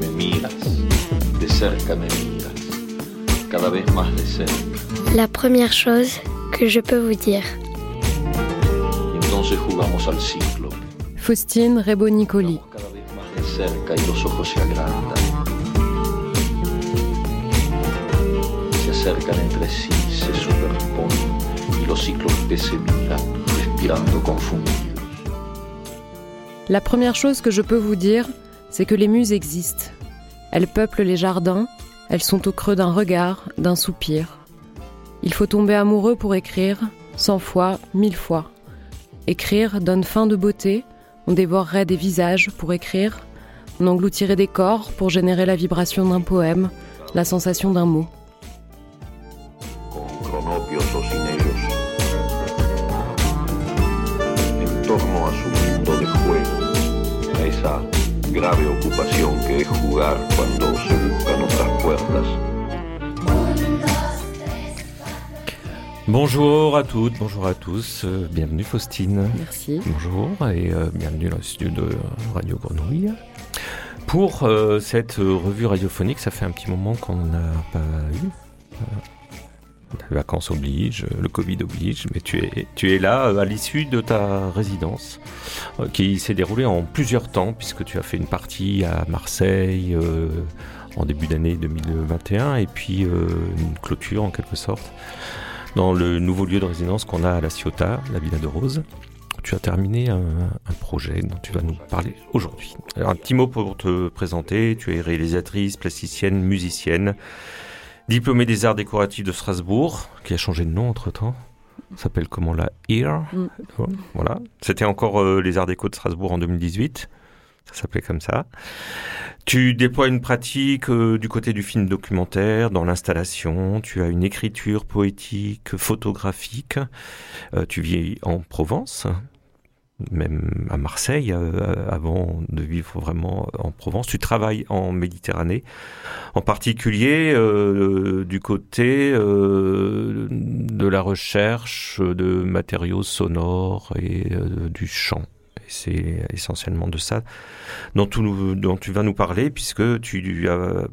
Me miras, de cerca me miras, cada vez más de cerca. La première chose que je peux vous dire. Entonces jugamos al ciclo. Faustine Rebo-Nicoli. Cada vez más de cerca y los ojos se agrandan. Se acercan entre sí, se superponen y los ciclos que se miran, respirando confundidos. La première chose que je peux vous dire, c'est que les muses existent. Elles peuplent les jardins, elles sont au creux d'un regard, d'un soupir. Il faut tomber amoureux pour écrire, cent fois, mille fois. Écrire donne fin de beauté, on dévorerait des visages pour écrire, on engloutirait des corps pour générer la vibration d'un poème, la sensation d'un mot. Grave ocupación que es jugar cuando se buscan otras puertas. Bonjour à toutes, bonjour à tous, euh, bienvenue Faustine. Merci. Bonjour et euh, bienvenue dans le studio de Radio Grenouille. Pour euh, cette revue radiophonique, ça fait un petit moment qu'on n'a pas eu. Les vacances obligent, le Covid oblige, mais tu es, tu es là euh, à l'issue de ta résidence euh, qui s'est déroulée en plusieurs temps puisque tu as fait une partie à Marseille euh, en début d'année 2021 et puis une clôture en quelque sorte dans le nouveau lieu de résidence qu'on a à La Ciotat, la Villa de Rose. Tu as terminé un, un projet dont tu vas nous parler aujourd'hui. Alors un petit mot pour te présenter. Tu es réalisatrice, plasticienne, musicienne, diplômée des arts décoratifs de Strasbourg, qui a changé de nom entre-temps. S'appelle comment la EAR? Mm. Voilà. C'était encore euh, les arts déco de Strasbourg en 2018. Ça s'appelait comme ça. Tu déploies une pratique euh, du côté du film documentaire, dans l'installation. Tu as une écriture poétique, photographique. Euh, tu vis en Provence, même à Marseille, euh, avant de vivre vraiment en Provence. Tu travailles en Méditerranée, en particulier euh, du côté euh, de la recherche de matériaux sonores et euh, du chant. C'est essentiellement de ça dont tu, dont tu vas nous parler, puisque tu as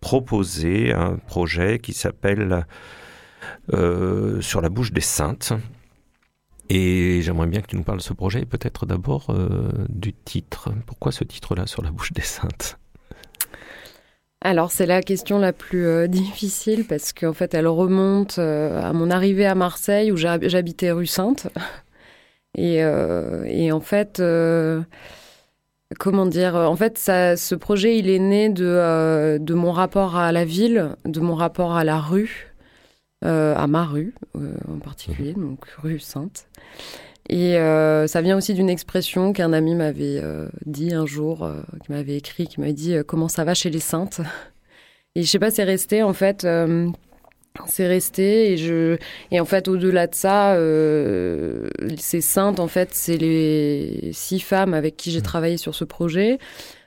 proposé un projet qui s'appelle euh, Sur la bouche des saintes. Et j'aimerais bien que tu nous parles de ce projet, et peut-être d'abord euh, du titre. Pourquoi ce titre-là, Sur la bouche des saintes? Alors c'est la question la plus euh, difficile parce qu'en fait elle remonte euh, à mon arrivée à Marseille où j'hab- j'habitais rue Sainte. Et, en fait, comment dire, en fait ce projet il est né de mon rapport à la ville, de mon rapport à la rue, euh, à ma rue euh, en particulier, donc rue Sainte. Et euh, ça vient aussi d'une expression qu'un ami m'avait dit un jour, qui m'avait écrit, qui m'avait dit comment ça va chez les saintes? Et je sais pas, c'est resté en fait, c'est resté. Et je, et en fait, au-delà de ça, ces saintes, en fait, c'est les six femmes avec qui j'ai travaillé sur ce projet.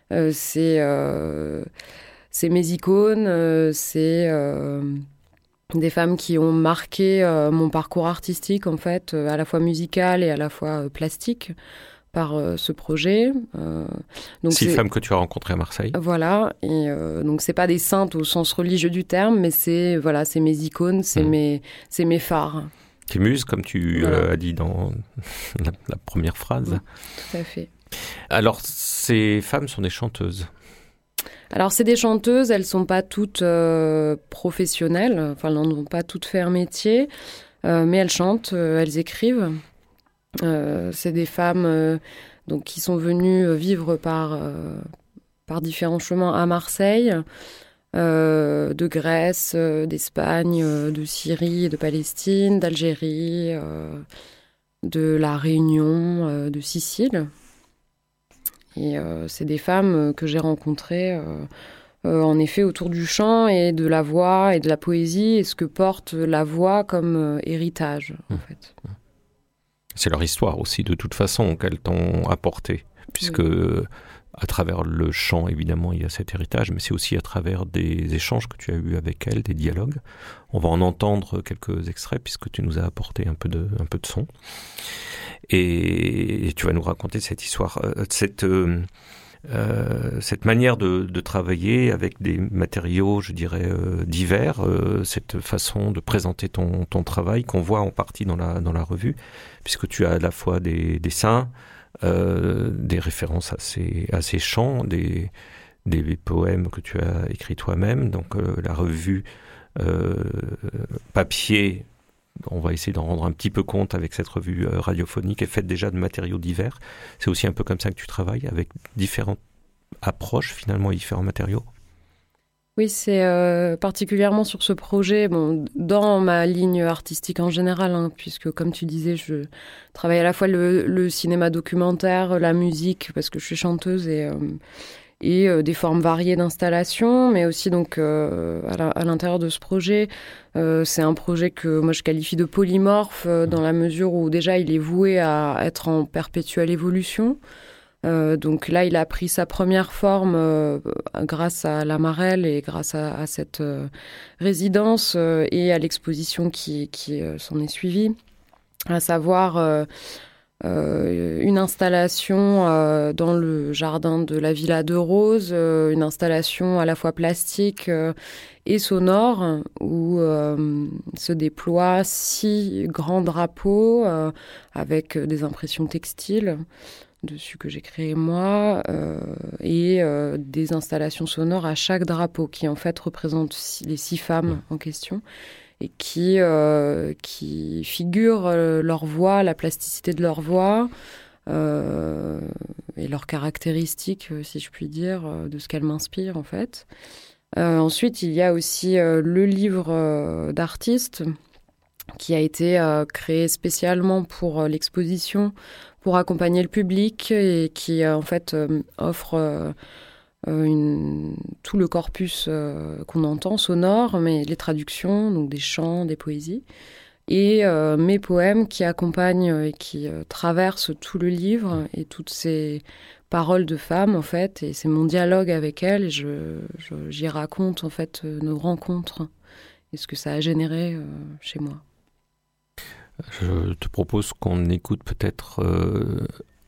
C'est, c'est mes icônes, c'est des femmes qui ont marqué euh, mon parcours artistique, en fait, euh, à la fois musical et à la fois euh, plastique, par ce projet. Donc Six femmes que tu as rencontrées à Marseille. Voilà, et donc c'est pas des saintes au sens religieux du terme, mais c'est voilà, c'est mes icônes, c'est Mhm. mes, c'est mes phares, Tes muses, comme tu Voilà. as dit dans la, la première phrase. Tout à fait. Alors, ces femmes sont des chanteuses. Alors c'est des chanteuses, elles sont pas toutes euh, professionnelles, enfin elles n'ont pas toutes fait un métier, euh, mais elles chantent, euh, elles écrivent. C'est des femmes qui sont venues vivre par par différents chemins à Marseille, de Grèce, d'Espagne, de Syrie, de Palestine, d'Algérie, de la Réunion, de Sicile. Et euh, c'est des femmes euh, que j'ai rencontrées euh, en effet autour du chant et de la voix et de la poésie et ce que porte la voix comme euh, héritage en Mmh. fait. C'est leur histoire aussi, de toute façon, qu'elles t'ont apporté. Puisque, à travers le chant, évidemment, il y a cet héritage, mais c'est aussi à travers des échanges que tu as eus avec elles, des dialogues. On va en entendre quelques extraits, puisque tu nous as apporté un peu de, un peu de son. Et, tu vas nous raconter cette histoire, cette cette manière de, de, travailler avec des matériaux, je dirais, divers, cette façon de présenter ton, ton travail qu'on voit en partie dans la, dans la revue, puisque tu as à la fois des dessins, des références à ces, chants, des, des poèmes que tu as écrits toi-même. Donc euh, la revue euh, papier, on va essayer d'en rendre un petit peu compte avec cette revue euh, radiophonique, est faite déjà de matériaux divers. C'est aussi un peu comme ça que tu travailles, avec différentes approches finalement et différents matériaux. Oui, c'est particulièrement sur ce projet, bon, dans ma ligne artistique en général, hein, puisque comme tu disais, je travaille à la fois le, cinéma documentaire, la musique, parce que je suis chanteuse et, et euh, des formes variées d'installation, mais aussi donc euh, à l'intérieur de ce projet, euh, c'est un projet que moi je qualifie de polymorphe dans la mesure où déjà il est voué à être en perpétuelle évolution. Donc là, il a pris sa première forme grâce à la Marelle et grâce à, cette résidence et à l'exposition qui, s'en est suivie, à savoir euh, une installation euh, dans le jardin de la Villa de Rose, euh, une installation à la fois plastique et sonore où se déploient six grands drapeaux avec des impressions textiles dessus que j'ai créé moi et des installations sonores à chaque drapeau qui en fait représentent les six femmes en question et qui, euh, qui figurent euh, leur voix, la plasticité de leur voix euh, et leurs caractéristiques, si je puis dire, de ce qu'elles m'inspirent en fait. Ensuite, il y a aussi le livre d'artiste qui a été créé spécialement pour l'exposition, pour accompagner le public et qui en fait offre euh, tout le corpus euh, qu'on entend sonore, mais les traductions, donc des chants, des poésies, et euh, mes poèmes qui accompagnent et qui traversent tout le livre et toutes ces paroles de femmes en fait, et c'est mon dialogue avec elles, et je, j'y raconte en fait nos rencontres et ce que ça a généré chez moi. Je te propose qu'on écoute peut-être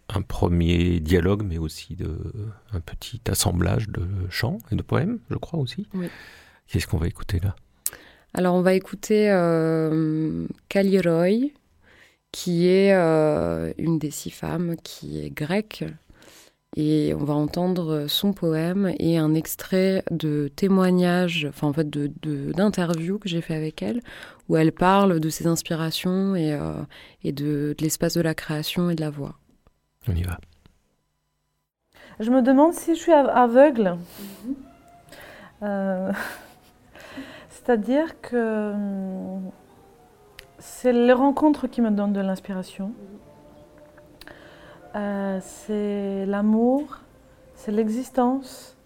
un premier dialogue, mais aussi de, un petit assemblage de chants et de poèmes, je crois aussi. Qu'est-ce qu'on va écouter là? Alors, on va écouter euh, Kaliroy, qui est euh, une des six femmes qui est grecque. Et on va entendre son poème et un extrait de témoignage, enfin en fait d'interview de, que j'ai fait avec elle, où elle parle de ses inspirations et, euh, et de, de l'espace de la création et de la voix. On y va. Je me demande si je suis aveugle. Euh, c'est-à-dire que hum, c'est les rencontres qui me donnent de l'inspiration. Euh, c'est l'amour, c'est l'existence,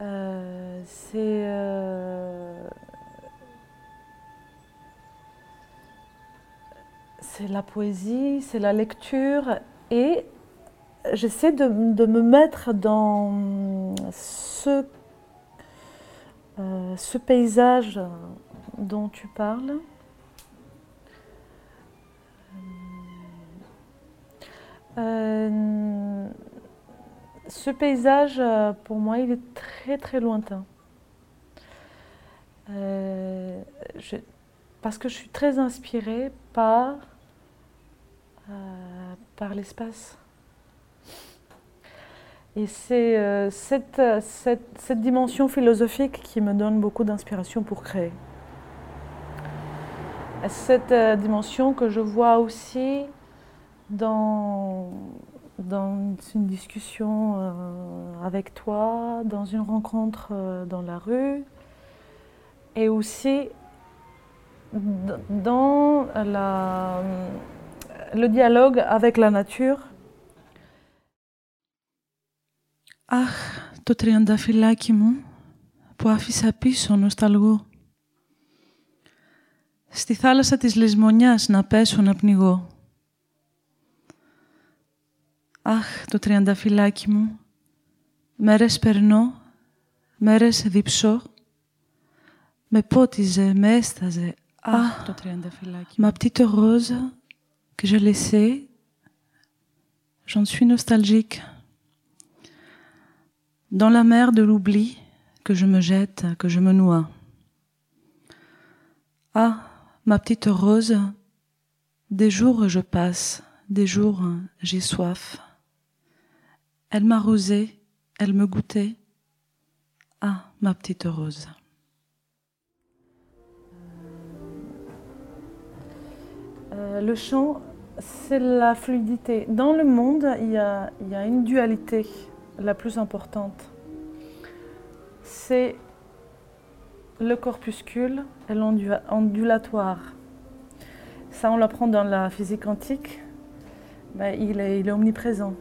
euh, c'est c'est la poésie, c'est la lecture et j'essaie de, me mettre dans euh, ce paysage dont tu parles. Euh, ce paysage, pour moi, il est très très lointain. Euh, parce que je suis très inspirée par euh, par l'espace. Et c'est euh, cette, cette, dimension philosophique qui me donne beaucoup d'inspiration pour créer. Cette euh, dimension que je vois aussi dans, dans une discussion avec toi, dans une rencontre dans la rue, et aussi dans la le dialogue avec la nature. Αχ, το τριανταφυλάκι μου που άφησα πίσω νοσταλγώ. Στη θάλασσα της λησμονιάς να πέσω να πνιγώ. Αχ, το τριανταφυλάκι μου, μέρες περνώ, μέρες διψώ, με πότιζε, με έσταζε. Αχ, το τριανταφυλάκι. Μα το ρόζα que je laissais J'en suis nostalgique. Dans la mer de l'oubli que je me jette, que je me noie. Ah, ma petite rose, des jours je passe, des jours j'ai soif. Elle m'arrosait, elle me goûtait. Ah, ma petite rose. Euh, le chant, c'est la fluidité. Dans le monde, il y, a, une dualité la plus importante. C'est le corpuscule et l'ondulatoire. Ça, on l'apprend dans la physique quantique. Il est omniprésent.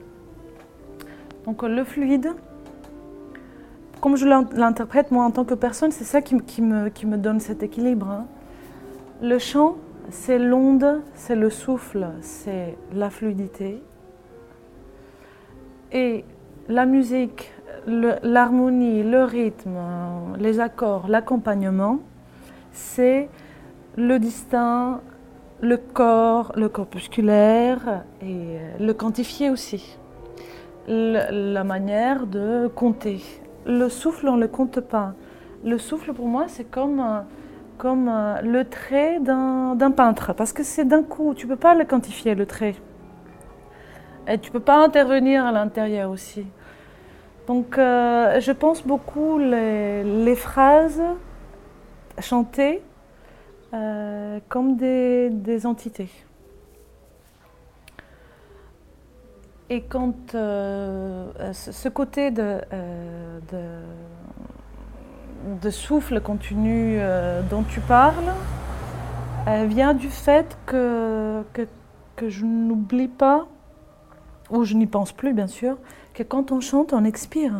Donc le fluide, comme je l'interprète moi en tant que personne, c'est ça qui, me, donne cet équilibre. Hein. Le chant, c'est l'onde, c'est le souffle, c'est la fluidité. Et la musique, l'harmonie, le, le, rythme, les accords, l'accompagnement, c'est le distinct, le corps, le corpusculaire et le quantifié aussi. La manière de compter. Le souffle, on ne le compte pas. Le souffle, pour moi, c'est comme, comme le trait d'un peintre, parce que c'est d'un coup, tu ne peux pas le quantifier, le trait. Et tu ne peux pas intervenir à l'intérieur aussi. Donc, euh, je pense beaucoup les, les phrases chantées euh, comme des, des, entités. Et quand euh, ce côté de, euh, souffle continu euh, dont tu parles vient du fait que je n'oublie pas, ou je n'y pense plus bien sûr, que quand on chante, on expire.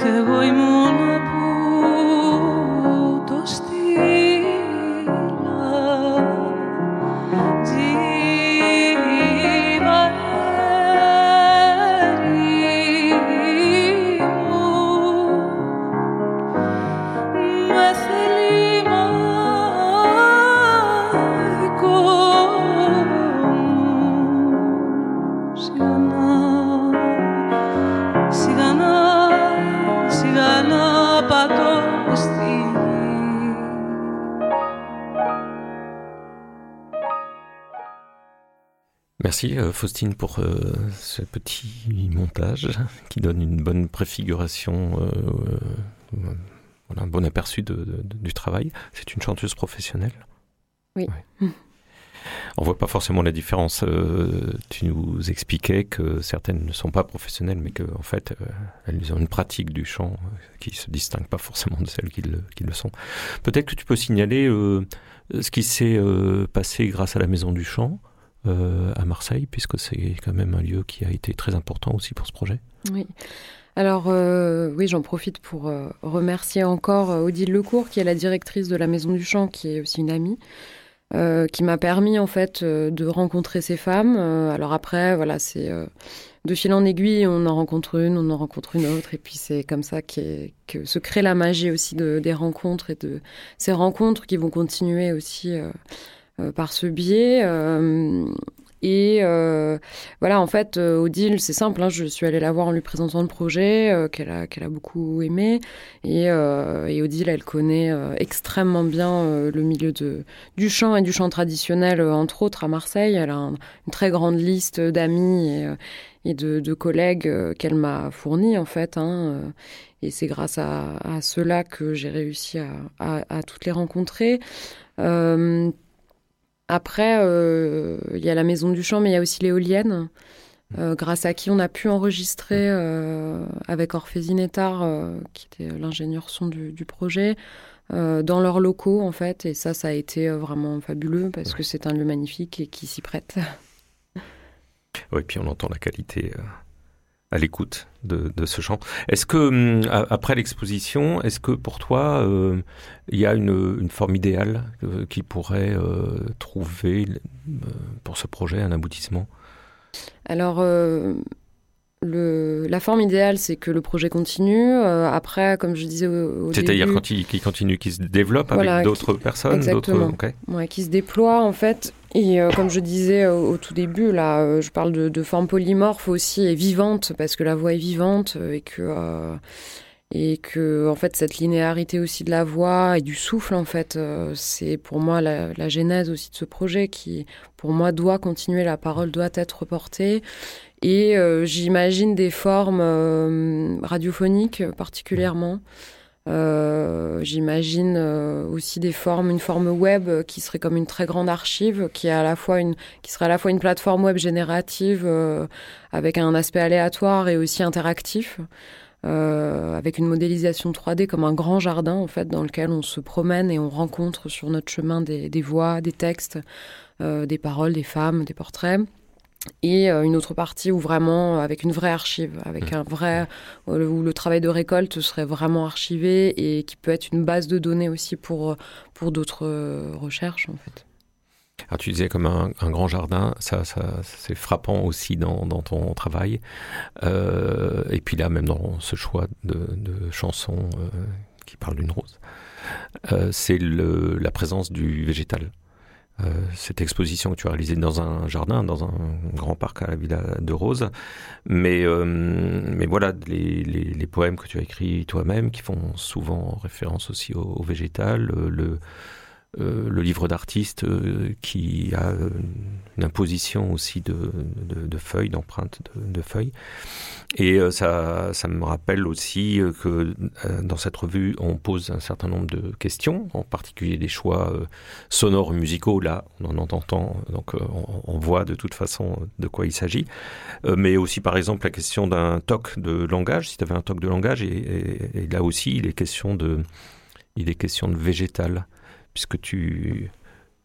Hego imuna Merci Faustine pour euh, ce petit montage qui donne une bonne préfiguration, euh, euh, voilà, un bon aperçu de, de, du travail. C'est une chanteuse professionnelle Oui. Ouais. On voit pas forcément la différence. Euh, tu nous expliquais que certaines ne sont pas professionnelles, mais qu'en en fait, euh, elles ont une pratique du chant qui se distingue pas forcément de celles qui le, qui le sont. Peut-être que tu peux signaler euh, ce qui s'est passé grâce à la Maison du Chant. Euh, à Marseille, puisque c'est quand même un lieu qui a été très important aussi pour ce projet. Oui. Alors euh, oui, j'en profite pour euh, remercier encore Odile Lecourt, qui est la directrice de la Maison du Chant, qui est aussi une amie, qui m'a permis en fait de rencontrer ces femmes. alors après, voilà, c'est de fil en aiguille, on en rencontre une, on en rencontre une autre, et puis c'est comme ça que se crée la magie aussi de, des rencontres et de ces rencontres qui vont continuer aussi par ce biais. Euh, Et euh, voilà, en fait, euh, Odile, c'est simple, hein, je suis allée la voir en lui présentant le projet, euh, qu'elle a, beaucoup aimé. Et, Odile, elle connaît extrêmement bien le milieu de, du chant et du chant traditionnel, entre autres à Marseille. Elle a une très grande liste d'amis et, de, collègues qu'elle m'a fournis, en fait. Hein, et c'est grâce à, à cela que j'ai réussi à, toutes les rencontrer. Euh, après, euh, il y a la Maison du Chant, mais il y a aussi l'éolienne, euh, grâce à qui on a pu enregistrer euh, avec Orphée Zinetar, qui était l'ingénieur son du, du projet, dans leurs locaux, en fait. Et ça, ça a été vraiment fabuleux, parce que c'est un lieu magnifique et qui s'y prête. Oui, puis on entend la qualité à l'écoute de, ce chant. Est-ce que, hum, après l'exposition, est-ce que pour toi, euh, il y a une, forme idéale euh, qui pourrait euh, trouver pour ce projet un aboutissement? Alors, le, la forme idéale, c'est que le projet continue. Euh, après, comme je disais au, au C'est-à-dire début, quand il, qu'il continue, qu'il se développe Voilà, avec d'autres personnes exactement. d'autres- ok. ouais, qui se déploie en fait. Et euh, comme je disais au, au tout début, là, euh, je parle de, de forme polymorphe aussi et vivante parce que la voix est vivante et que et que en fait cette linéarité aussi de la voix et du souffle en fait, c'est pour moi la, la genèse aussi de ce projet qui, pour moi, doit continuer. La parole doit être portée. Et euh, j'imagine des formes euh, radiophoniques particulièrement. Euh, J'imagine euh, aussi des formes, une forme web euh, qui serait comme une très grande archive, qui est à la fois une, qui serait à la fois une plateforme web générative euh, avec un aspect aléatoire et aussi interactif, euh, avec une modélisation 3D comme un grand jardin en fait dans lequel on se promène et on rencontre sur notre chemin des, des voix, des textes, euh, des paroles, des femmes, des portraits et euh, une autre partie où vraiment euh, avec une vraie archive, avec Mmh. un vrai euh, où le travail de récolte serait vraiment archivé et qui peut être une base de données aussi pour pour d'autres euh, recherches en fait. Alors tu disais comme un, un grand jardin, ça, ça c'est frappant aussi dans, dans ton travail. Euh, et puis là, même dans ce choix de, de chansons euh, qui parlent d'une rose, euh, c'est la présence du végétal. Euh, cette exposition que tu as réalisée dans un jardin, dans un grand parc à la Villa de Rose. Mais, euh, mais voilà, les, les, les poèmes que tu as écrits toi-même, qui font souvent référence aussi au, au végétal, euh, le, euh, le livre d'artiste euh, qui a euh, une imposition aussi de, de, feuilles, d'empreintes de, feuilles. Et ça, ça me rappelle aussi que dans cette revue, on pose un certain nombre de questions, en particulier des choix sonores musicaux. Là, on en entend, donc on, voit de toute façon de quoi il s'agit. Mais aussi, par exemple, la question d'un toc de langage, si tu avais un toc de langage, et, et, et là aussi, il est question de, il est question de végétal puisque tu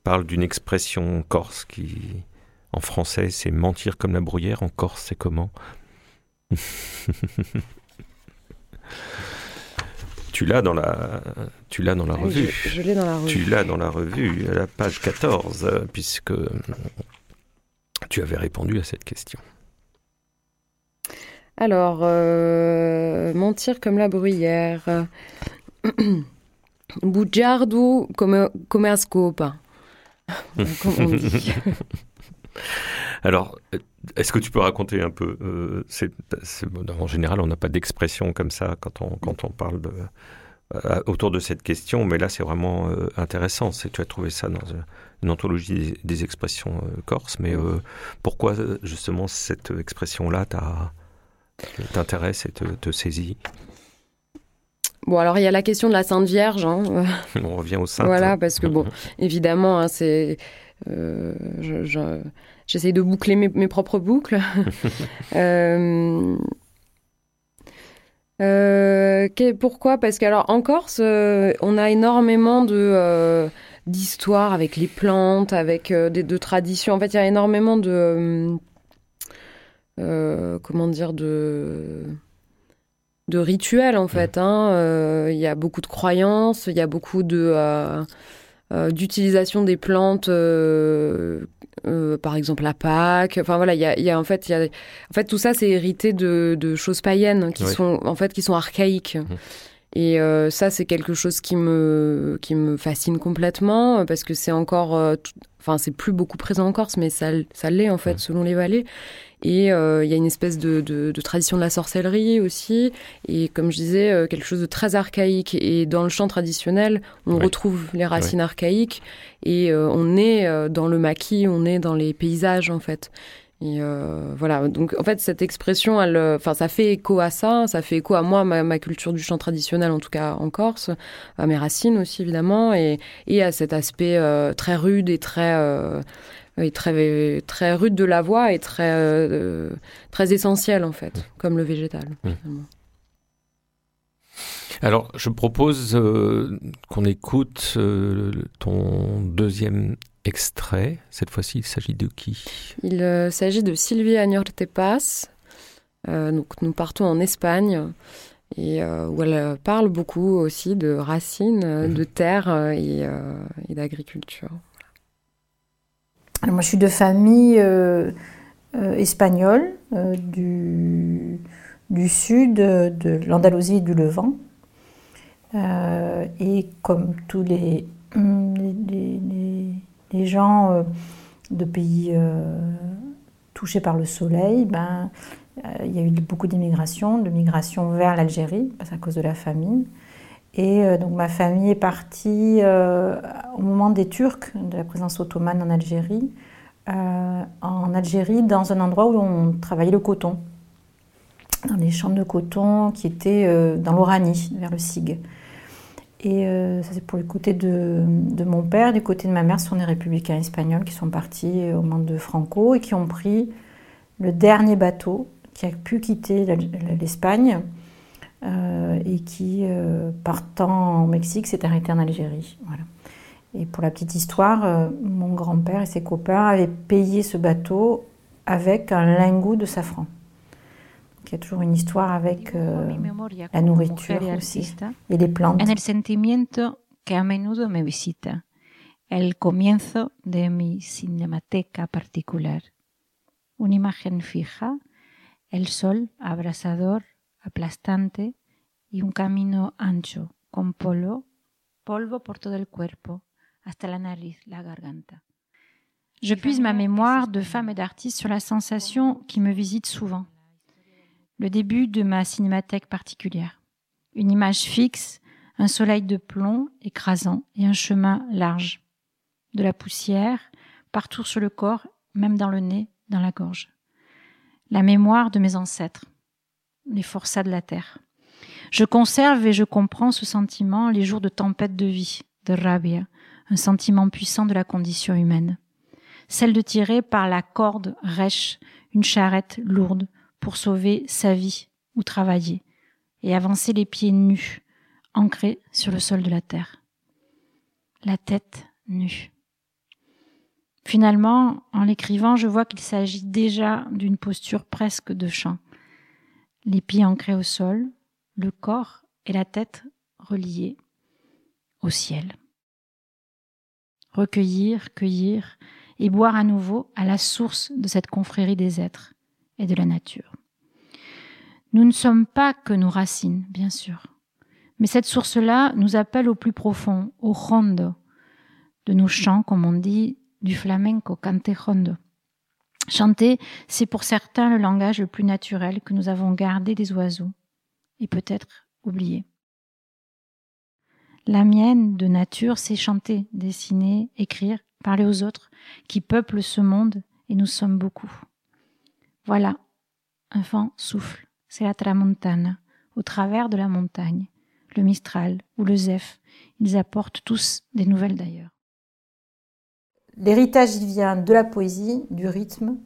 parles d'une expression corse qui, en français, c'est mentir comme la bruyère. En corse, c'est comment Tu l'as dans la, tu l'as dans la revue. Je, je l'ai dans la revue. Tu l'as dans la revue, à la page 14, euh, puisque tu avais répondu à cette question. Alors, euh, mentir comme la bruyère. Bugiardo come, come a scopa. Comme on dit. Alors, est-ce que tu peux raconter un peu euh, En général, on n'a pas d'expression comme ça quand on, quand on parle de, euh, autour de cette question, mais là, c'est vraiment euh, intéressant. C'est, tu as trouvé ça dans euh, une anthologie des, des expressions corses, mais pourquoi justement cette expression-là t'intéresse et te, te saisit? Bon, alors il y a la question de la Sainte Vierge. hein. On revient au sein. Voilà, parce que bon, évidemment, hein, c'est. euh, je- je- J'essaye de boucler mes, mes propres boucles. Euh, euh, que- pourquoi? Parce que alors en Corse, on a énormément de d'histoires avec les plantes, avec des de traditions. En fait, il y a énormément de comment dire de de rituels en fait. hein. Euh, Il y a beaucoup de croyances, il y a beaucoup de euh, euh, d'utilisation des plantes, euh, euh, par exemple la Pâques. Enfin voilà, il y a, il y a en fait, il y a, en fait tout ça c'est hérité de, de choses païennes qui Ouais. sont en fait qui sont archaïques. Et euh, ça, c'est quelque chose qui me, qui me fascine complètement parce que c'est encore, euh, enfin, c'est plus beaucoup présent en Corse, mais ça, ça l'est en fait selon les vallées. Et euh, il y a une espèce de, de, de, tradition de la sorcellerie aussi. Et comme je disais, euh, quelque chose de très archaïque. Et dans le chant traditionnel, on retrouve les racines archaïques. Et euh, on est dans le maquis, on est dans les paysages en fait. Et euh, voilà, donc en fait cette expression, elle, enfin ça fait écho à ça, ça fait écho à moi, ma, ma, culture du chant traditionnel en tout cas en Corse, à mes racines aussi évidemment, et, et à cet aspect euh, très rude et très euh, et très très rude de la voix et très euh, très essentiel en fait, comme le végétal. Mmh. Alors, je propose euh, qu'on écoute euh, ton deuxième extrait. Cette fois-ci, il s'agit de qui? Il euh, s'agit de Sylvia Añortepas. donc, nous partons en Espagne et où elle parle beaucoup aussi de racines, mmh. de terre et, et d'agriculture. Moi, je suis de famille euh, euh, espagnole euh, du, du, sud de l'Andalousie et du Levant. et comme tous les, les, les, les gens de pays touchés par le soleil, ben, il y a eu beaucoup d'immigration, de migration vers l'Algérie, à cause de la famine. Et euh, donc ma famille est partie euh, au moment des Turcs, de la présence ottomane en Algérie, euh, en Algérie dans un endroit où on travaillait le coton, dans les champs de coton qui étaient dans l'Oranie, vers le Sig. Et ça c'est pour le côté de, mon père, du côté de ma mère, ce sont des républicains espagnols qui sont partis au moment de Franco et qui ont pris le dernier bateau qui a pu quitter l'Espagne euh, et qui, euh, partant au Mexique, s'est arrêté en Algérie. Voilà. Et pour la petite histoire, euh, mon grand-père et ses copains avaient payé ce bateau avec un lingot de safran. Y a toujours une histoire avec euh, la nourriture les plantes. En el sentimiento que a menudo me visita, el comienzo de mi cinemateca particular. Una imagen fija, el sol abrasador aplastante y un camino ancho, con polvo, polvo por todo el cuerpo, hasta la nariz, la garganta. Je puise ma mémoire de femme et d'artiste sur la sensation qui me visite souvent. Le début de ma cinémathèque particulière. Une image fixe, un soleil de plomb écrasant et un chemin large. De la poussière, partout sur le corps, même dans le nez, dans la gorge. La mémoire de mes ancêtres les forçats de la terre. Je conserve et je comprends ce sentiment les jours de tempête de vie, de rabia, un sentiment puissant de la condition humaine. Celle de tirer par la corde rêche une charrette lourde pour sauver sa vie ou travailler, et avancer les pieds nus, ancrés sur le sol de la terre. La tête nue. Finalement, en l'écrivant, je vois qu'il s'agit déjà d'une posture presque de chant les pieds ancrés au sol, le corps et la tête reliés au ciel. Recueillir, cueillir et boire à nouveau à la source de cette confrérie des êtres et de la nature. Nous ne sommes pas que nos racines, bien sûr, mais cette source-là nous appelle au plus profond, au rondo, de nos chants, comme on dit, du flamenco, cante rondo. Chanter, c'est pour certains le langage le plus naturel que nous avons gardé des oiseaux et peut-être oublié. La mienne de nature, c'est chanter, dessiner, écrire, parler aux autres qui peuplent ce monde et nous sommes beaucoup. Voilà, un vent souffle, c'est la tramontane, au travers de la montagne, le mistral ou le zeph, ils apportent tous des nouvelles d'ailleurs. L'héritage, il vient de la poésie, du rythme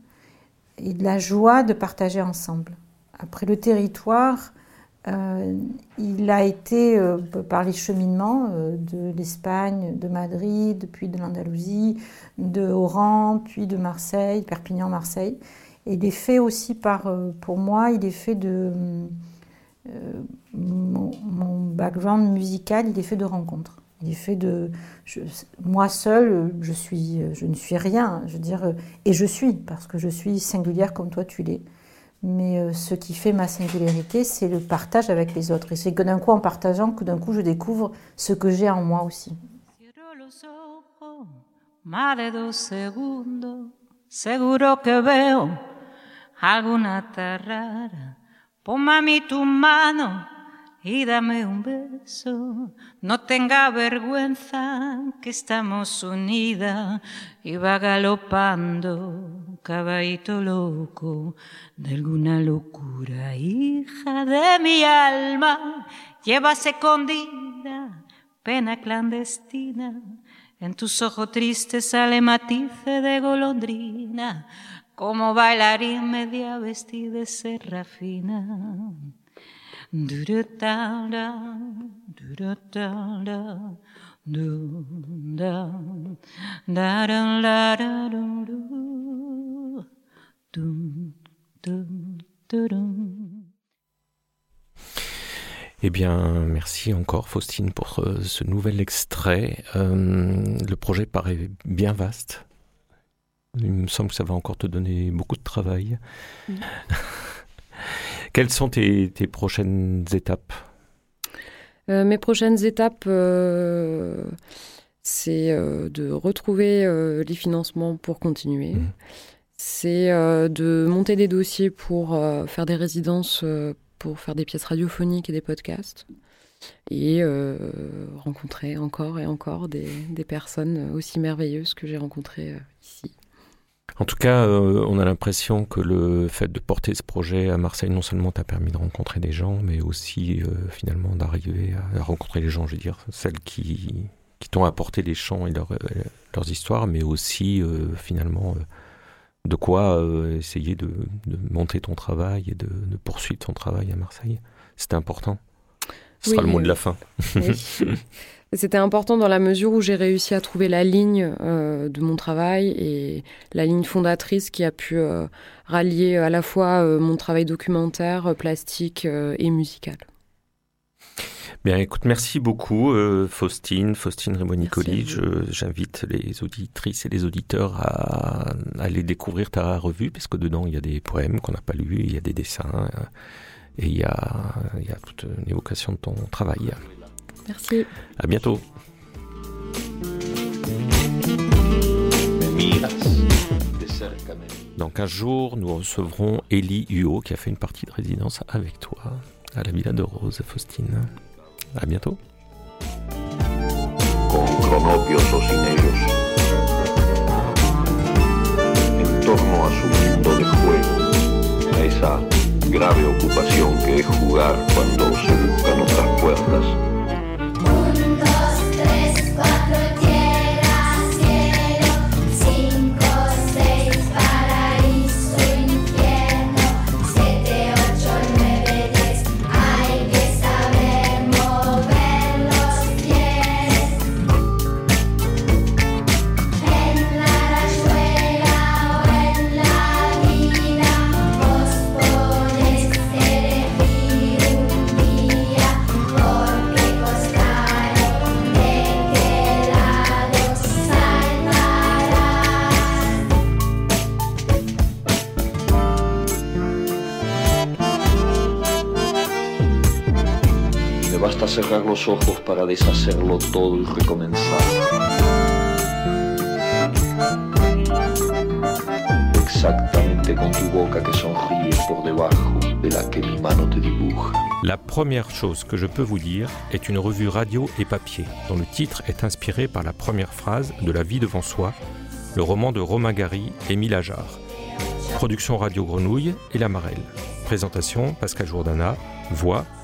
et de la joie de partager ensemble. Après le territoire, euh, il a été, euh, par les cheminements euh, de l'Espagne, de Madrid, puis de l'Andalousie, de Oran, puis de Marseille, Perpignan, Marseille. Et il est fait aussi par, euh, pour moi, il est fait de. Euh, mon, background musical, il est fait de rencontres. Il est fait de. Moi seule, je, suis, je ne suis rien. Je veux dire, et je suis, parce que je suis singulière comme toi tu l'es. Mais euh, ce qui fait ma singularité, c'est le partage avec les autres. Et c'est que d'un coup, en partageant, que d'un coup, je découvre ce que j'ai en moi aussi. más de dos segundos, seguro que veo alguna rara. Pon mami tu mano y dame un beso. No tenga vergüenza que estamos unidas y va galopando, caballito loco de alguna locura, hija de mi alma. Llevas escondida pena clandestina. En tus ojos tristes sale matice de golondrina, como bailarín media vestida de serrafina. Eh bien, merci encore Faustine pour euh, ce nouvel extrait. Euh, le projet paraît bien vaste. Il me semble que ça va encore te donner beaucoup de travail. Quelles sont tes, prochaines étapes? Euh, Mes prochaines étapes, euh, c'est euh, de retrouver les financements pour continuer. Mmh. C'est de monter des dossiers pour faire des résidences, pour faire des pièces radiophoniques et des podcasts. Et rencontrer encore et encore des, des personnes aussi merveilleuses que j'ai rencontrées ici. En tout cas, euh, on a l'impression que le fait de porter ce projet à Marseille, non seulement t'a permis de rencontrer des gens, mais aussi euh, finalement d'arriver à, rencontrer les gens, je veux dire, celles qui, qui t'ont apporté les chants et euh, leurs histoires, mais aussi finalement de quoi essayer de, monter ton travail et de, poursuivre ton travail à Marseille. C'était important. Ce sera le mot de la fin. C'était important dans la mesure où j'ai réussi à trouver la ligne euh, de mon travail et la ligne fondatrice qui a pu euh, rallier à la fois euh, mon travail documentaire, plastique et musical. Bien, écoute, merci beaucoup, Faustine, Faustine Rimoni-Colli. J'invite les auditrices et les auditeurs à, aller découvrir ta revue, parce que dedans, il y a des poèmes qu'on n'a pas lus, il y a des dessins, et il y a, il y a toute une évocation de ton travail. Merci. À bientôt. Dans 15 jours, nous recevrons Elie Huot qui a fait une partie de résidence avec toi à la Villa de Rose, Faustine. À bientôt. Torno a su mundo de juego, a esa grave ocupación que es jugar cuando se buscan otras puertas. Exactamente la première chose que je peux vous dire est une revue radio et papier, dont le titre est inspiré par la première phrase de La vie devant soi, le roman de Romain Gary et Émile Ajar. Production Radio Grenouille et La Marelle. Présentation Pascal Jourdana, voix